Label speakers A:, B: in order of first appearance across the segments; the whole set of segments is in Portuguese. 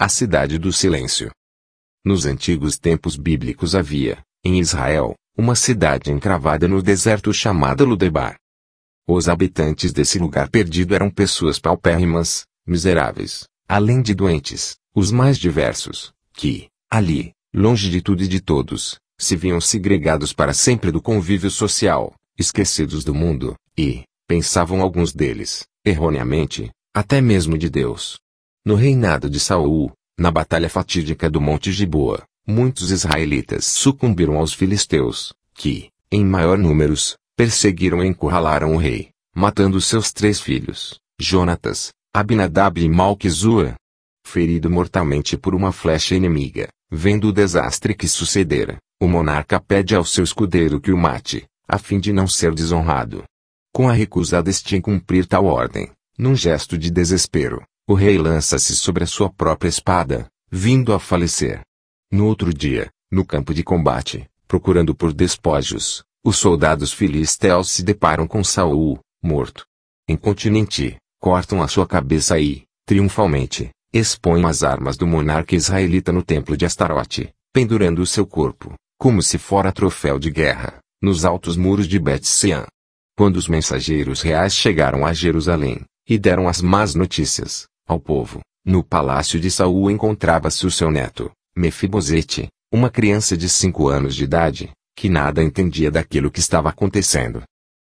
A: a cidade do silêncio. Nos antigos tempos bíblicos havia, em Israel, uma cidade encravada no deserto chamada Ludebar. Os habitantes desse lugar perdido eram pessoas paupérrimas, miseráveis, além de doentes, os mais diversos, que, ali, longe de tudo e de todos, se viam segregados para sempre do convívio social, esquecidos do mundo, e, pensavam alguns deles, erroneamente, até mesmo de Deus. No reinado de Saul, na batalha fatídica do Monte Giboa, muitos israelitas sucumbiram aos filisteus, que, em maior números, perseguiram e encurralaram o rei, matando seus três filhos, Jonatas, Abinadab e Malquizua. Ferido mortalmente por uma flecha inimiga, vendo o desastre que sucedera, o monarca pede ao seu escudeiro que o mate, a fim de não ser desonrado. Com a recusa deste em cumprir tal ordem, num gesto de desespero, o rei lança-se sobre a sua própria espada, vindo a falecer. No outro dia, no campo de combate, procurando por despojos, os soldados filisteus se deparam com Saul, morto. Incontinenti, cortam a sua cabeça e, triunfalmente, expõem as armas do monarca israelita no templo de Astarote, pendurando o seu corpo, como se fora troféu de guerra, nos altos muros de Bet-Sean. Quando os mensageiros reais chegaram a Jerusalém, e deram as más notícias, ao povo, no palácio de Saul encontrava-se o seu neto, Mefibosete, uma criança de cinco anos de idade, que nada entendia daquilo que estava acontecendo.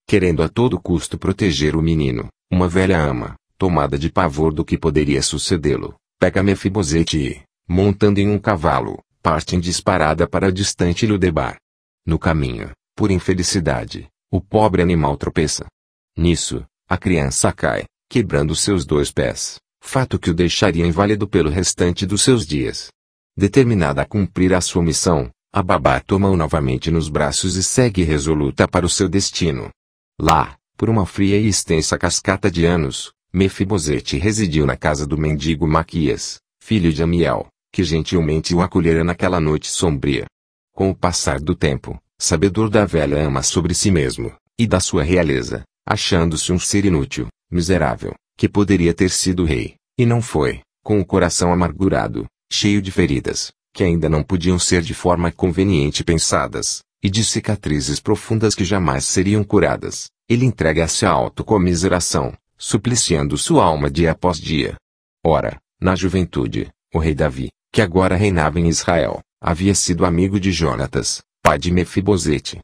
A: Querendo a todo custo proteger o menino, uma velha ama, tomada de pavor do que poderia sucedê-lo, pega Mefibosete e, montando em um cavalo, partem disparada para a distante Ludebar. No caminho, por infelicidade, o pobre animal tropeça. Nisso, a criança cai, quebrando seus dois pés, fato que o deixaria inválido pelo restante dos seus dias. Determinada a cumprir a sua missão, a babá toma-o novamente nos braços e segue resoluta para o seu destino. Lá, por uma fria e extensa cascata de anos, Mefibosete residiu na casa do mendigo Maquias, filho de Amiel, que gentilmente o acolhera naquela noite sombria. Com o passar do tempo, sabedor da velha ama sobre si mesmo, e da sua realeza, achando-se um ser inútil, miserável, que poderia ter sido rei, e não foi, com o coração amargurado, cheio de feridas, que ainda não podiam ser de forma conveniente pensadas, e de cicatrizes profundas que jamais seriam curadas, ele entrega-se à autocomiseração, supliciando sua alma dia após dia. Ora, na juventude, o rei Davi, que agora reinava em Israel, havia sido amigo de Jonatas, pai de Mefibosete.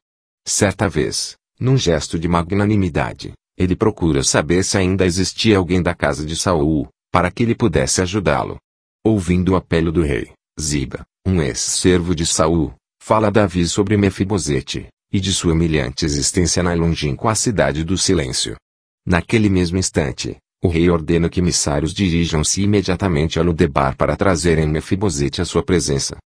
A: Certa vez, num gesto de magnanimidade, ele procura saber se ainda existia alguém da casa de Saul, para que ele pudesse ajudá-lo. Ouvindo o apelo do rei, Ziba, um ex-servo de Saul, fala a Davi sobre Mefibosete, e de sua humilhante existência na longínqua cidade do silêncio. Naquele mesmo instante, o rei ordena que emissários dirijam-se imediatamente a Ludebar para trazerem Mefibosete à sua presença.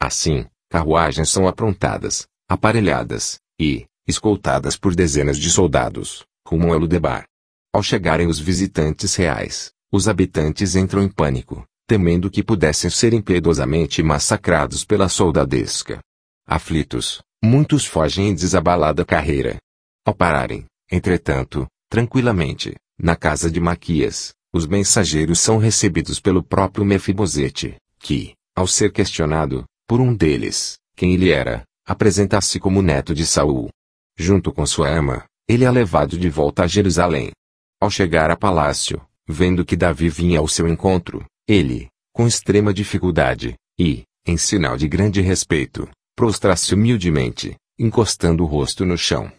A: Assim, carruagens são aprontadas, aparelhadas, e, escoltadas por dezenas de soldados, rumam a Ludebar. Ao chegarem os visitantes reais, os habitantes entram em pânico, temendo que pudessem ser impiedosamente massacrados pela soldadesca. Aflitos, muitos fogem em desabalada carreira. Ao pararem, entretanto, tranquilamente, na casa de Maquias, os mensageiros são recebidos pelo próprio Mefibosete, que, ao ser questionado, por um deles, quem ele era, apresenta-se como neto de Saul. Junto com sua ama, ele é levado de volta a Jerusalém. Ao chegar a palácio, vendo que Davi vinha ao seu encontro, ele, com extrema dificuldade, e, em sinal de grande respeito, prostra-se humildemente, encostando o rosto no chão.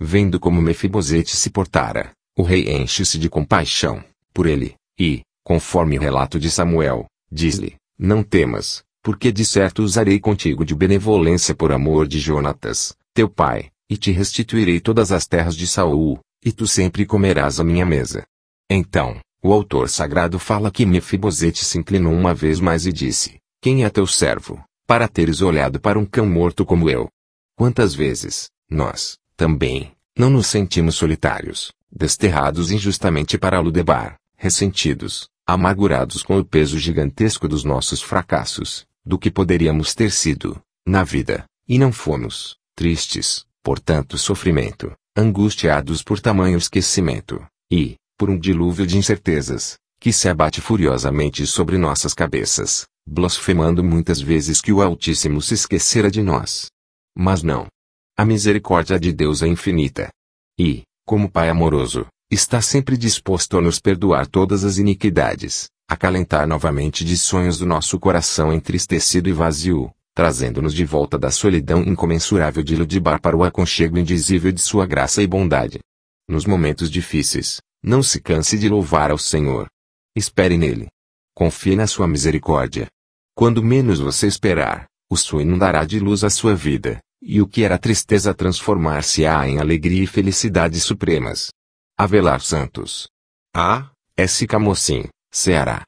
A: Vendo como Mefibosete se portara, o rei enche-se de compaixão por ele, e, conforme o relato de Samuel, diz-lhe: Não temas, porque de certo usarei contigo de benevolência por amor de Jonatas, teu pai, e te restituirei todas as terras de Saul, e tu sempre comerás a minha mesa. Então, o autor sagrado fala que Mefibosete se inclinou uma vez mais e disse: Quem é teu servo, para teres olhado para um cão morto como eu? Quantas vezes, nós, também, não nos sentimos solitários, desterrados injustamente para Ludebar, ressentidos, amargurados com o peso gigantesco dos nossos fracassos, do que poderíamos ter sido, na vida, e não fomos, tristes, por tanto sofrimento, angustiados por tamanho esquecimento, e, por um dilúvio de incertezas, que se abate furiosamente sobre nossas cabeças, blasfemando muitas vezes que o Altíssimo se esquecera de nós. Mas não. A misericórdia de Deus é infinita. E, como Pai amoroso, está sempre disposto a nos perdoar todas as iniquidades, acalentar novamente de sonhos do nosso coração entristecido e vazio, trazendo-nos de volta da solidão incomensurável de Ludibar para o aconchego indizível de sua graça e bondade. Nos momentos difíceis, não se canse de louvar ao Senhor. Espere nele. Confie na sua misericórdia. Quando menos você esperar, o sol inundará de luz a sua vida, e o que era tristeza transformar-se-á em alegria e felicidade supremas. Avelar Santos. A. S. Camocim, Ceará.